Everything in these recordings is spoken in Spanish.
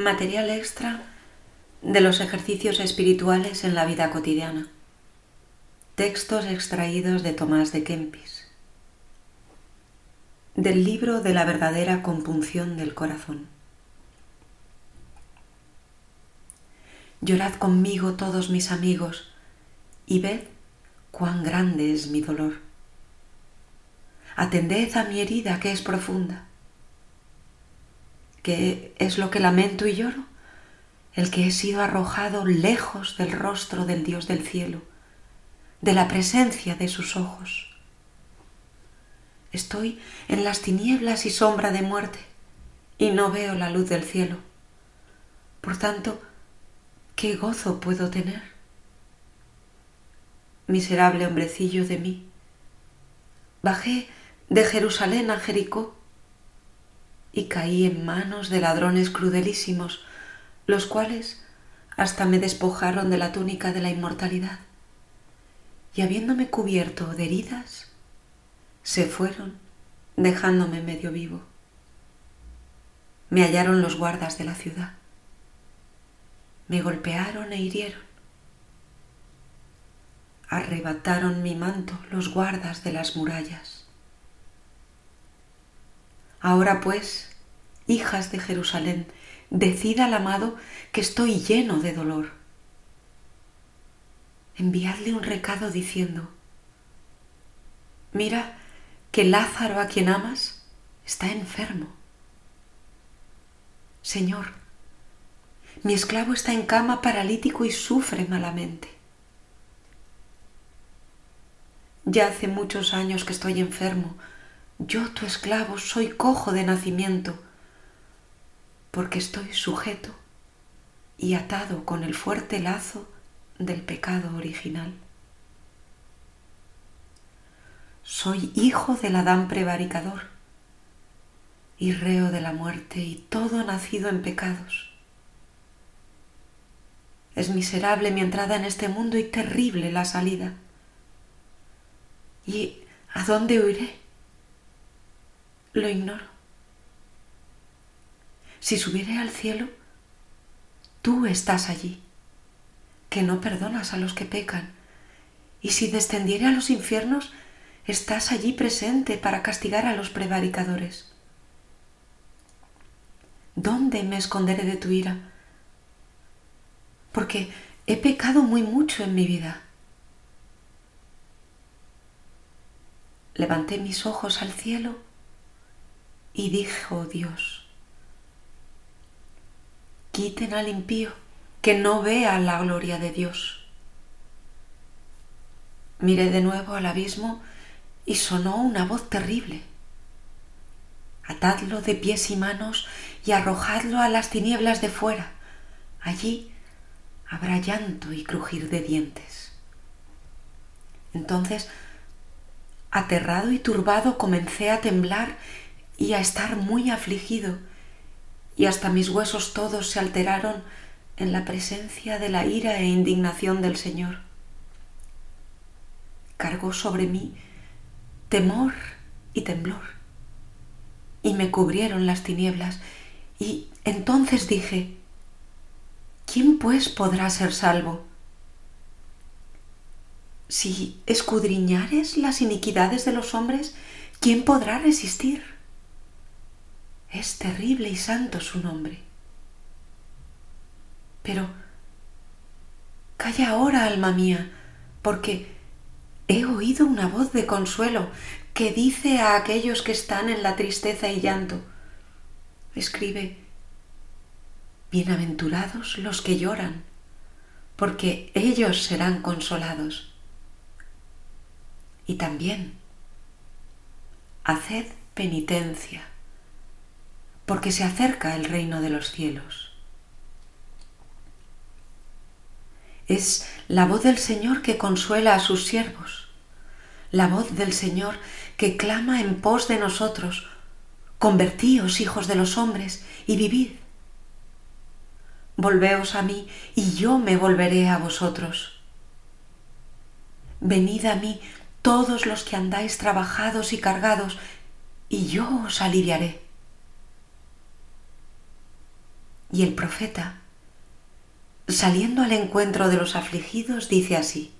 Material extra de los ejercicios espirituales en la vida cotidiana. Textos extraídos de Tomás de Kempis. Del libro de la verdadera compunción del corazón. Llorad conmigo todos mis amigos y ved cuán grande es mi dolor. Atended a mi herida que es profunda ¿Qué es lo que lamento y lloro? El que he sido arrojado lejos del rostro del Dios del cielo, de la presencia de sus ojos. Estoy en las tinieblas y sombra de muerte y no veo la luz del cielo. Por tanto, ¿qué gozo puedo tener? Miserable hombrecillo de mí. Bajé de Jerusalén a Jericó y caí en manos de ladrones crudelísimos, los cuales hasta me despojaron de la túnica de la inmortalidad, y habiéndome cubierto de heridas, se fueron dejándome medio vivo. Me hallaron los guardas de la ciudad, me golpearon e hirieron, arrebataron mi manto los guardas de las murallas. Ahora pues, hijas de Jerusalén, decid al amado que estoy lleno de dolor. Enviadle un recado diciendo, mira que Lázaro a quien amas está enfermo. Señor, mi esclavo está en cama paralítico y sufre malamente. Ya hace muchos años que estoy enfermo, yo tu esclavo soy cojo de nacimiento, porque estoy sujeto y atado con el fuerte lazo del pecado original. Soy hijo del Adán prevaricador y reo de la muerte y todo nacido en pecados. Es miserable mi entrada en este mundo y terrible la salida. ¿Y a dónde huiré? Lo ignoro. Si subiere al cielo, tú estás allí, que no perdonas a los que pecan. Y si descendiere a los infiernos, estás allí presente para castigar a los prevaricadores. ¿Dónde me esconderé de tu ira? Porque he pecado muy mucho en mi vida. Levanté mis ojos al cielo y dijo Dios, quiten al impío que no vea la gloria de Dios. Miré de nuevo al abismo y sonó una voz terrible. Atadlo de pies y manos y arrojadlo a las tinieblas de fuera. Allí habrá llanto y crujir de dientes. Entonces, aterrado y turbado, comencé a temblar y a estar muy afligido, y hasta mis huesos todos se alteraron en la presencia de la ira e indignación del Señor. Cargó sobre mí temor y temblor, y me cubrieron las tinieblas, y entonces dije, ¿quién pues podrá ser salvo? Si escudriñares las iniquidades de los hombres, ¿quién podrá resistir? Es terrible y santo su nombre. Pero calla ahora, alma mía, porque he oído una voz de consuelo que dice a aquellos que están en la tristeza y llanto, escribe, Bienaventurados los que lloran, porque ellos serán consolados. Y también, haced penitencia porque se acerca el reino de los cielos. Es la voz del Señor que consuela a sus siervos, la voz del Señor que clama en pos de nosotros, convertíos hijos de los hombres y vivid. Volveos a mí y yo me volveré a vosotros. Venid a mí todos los que andáis trabajados y cargados, y yo os aliviaré. Y el profeta, saliendo al encuentro de los afligidos, dice así,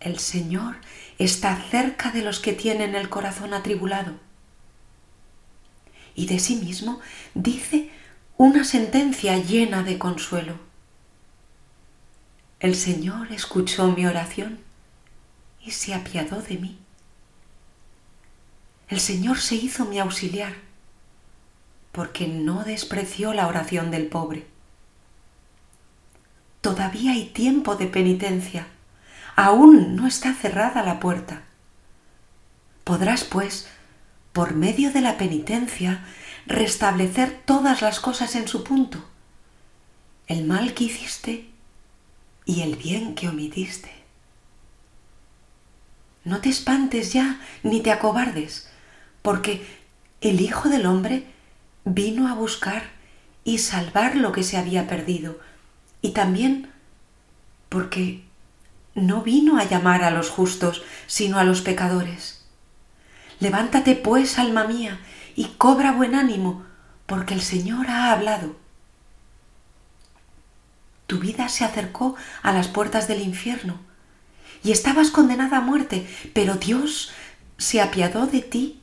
El Señor está cerca de los que tienen el corazón atribulado. Y de sí mismo dice una sentencia llena de consuelo. El Señor escuchó mi oración y se apiadó de mí. El Señor se hizo mi auxiliar porque no despreció la oración del pobre. Todavía hay tiempo de penitencia, aún no está cerrada la puerta. Podrás, pues, por medio de la penitencia, restablecer todas las cosas en su punto, el mal que hiciste y el bien que omitiste. No te espantes ya ni te acobardes, porque el Hijo del Hombre vino a buscar y salvar lo que se había perdido, y también porque no vino a llamar a los justos, sino a los pecadores. Levántate pues, alma mía, y cobra buen ánimo, porque el Señor ha hablado. Tu vida se acercó a las puertas del infierno y estabas condenada a muerte, pero Dios se apiadó de ti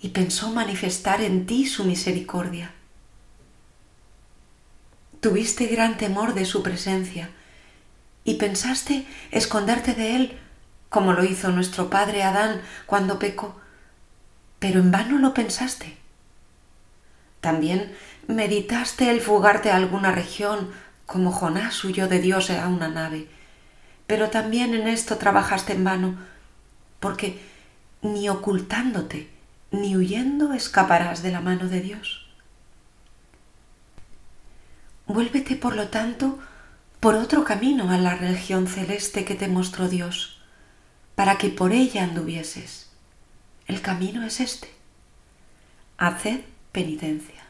y pensó manifestar en ti su misericordia. Tuviste gran temor de su presencia y pensaste esconderte de él como lo hizo nuestro padre Adán cuando pecó pero en vano lo pensaste. También meditaste el fugarte a alguna región, como Jonás huyó de Dios a una nave, pero también en esto trabajaste en vano, porque ni ocultándote ni huyendo escaparás de la mano de Dios. Vuélvete, por lo tanto, por otro camino a la región celeste que te mostró Dios, para que por ella anduvieses el camino es este. Haced penitencia.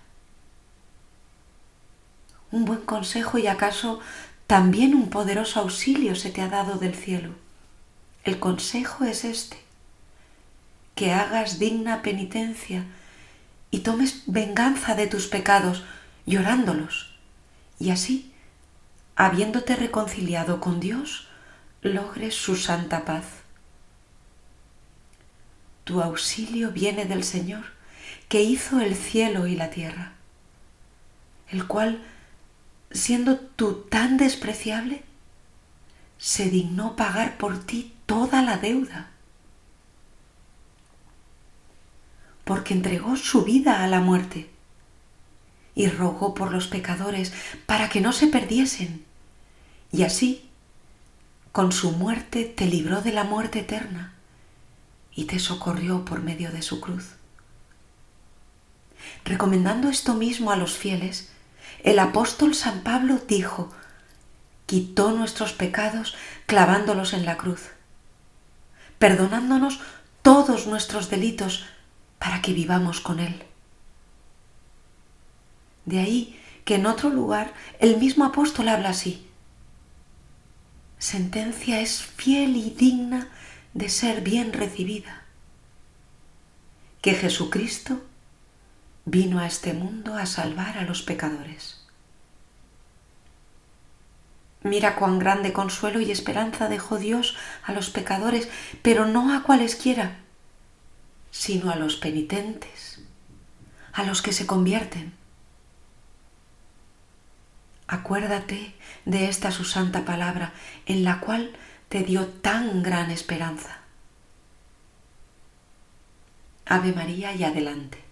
Un buen consejo y acaso también un poderoso auxilio se te ha dado del cielo. El consejo es este, que hagas digna penitencia y tomes venganza de tus pecados llorándolos, y así, habiéndote reconciliado con Dios, logres su santa paz. Tu auxilio viene del Señor, que hizo el cielo y la tierra, el cual, siendo tú tan despreciable, se dignó pagar por ti toda la deuda, porque entregó su vida a la muerte y rogó por los pecadores para que no se perdiesen, y así, con su muerte, te libró de la muerte eterna y te socorrió por medio de su cruz. Recomendando esto mismo a los fieles, el apóstol San Pablo dijo, quitó nuestros pecados clavándolos en la cruz, perdonándonos todos nuestros delitos para que vivamos con Él. De ahí que en otro lugar el mismo apóstol habla así. Sentencia es fiel y digna de ser bien recibida, que Jesucristo vino a este mundo a salvar a los pecadores. Mira cuán grande consuelo y esperanza dejó Dios a los pecadores, pero no a cualesquiera, sino a los penitentes, a los que se convierten. Acuérdate de esta su santa palabra, en la cual te dio tan gran esperanza. Ave María y adelante.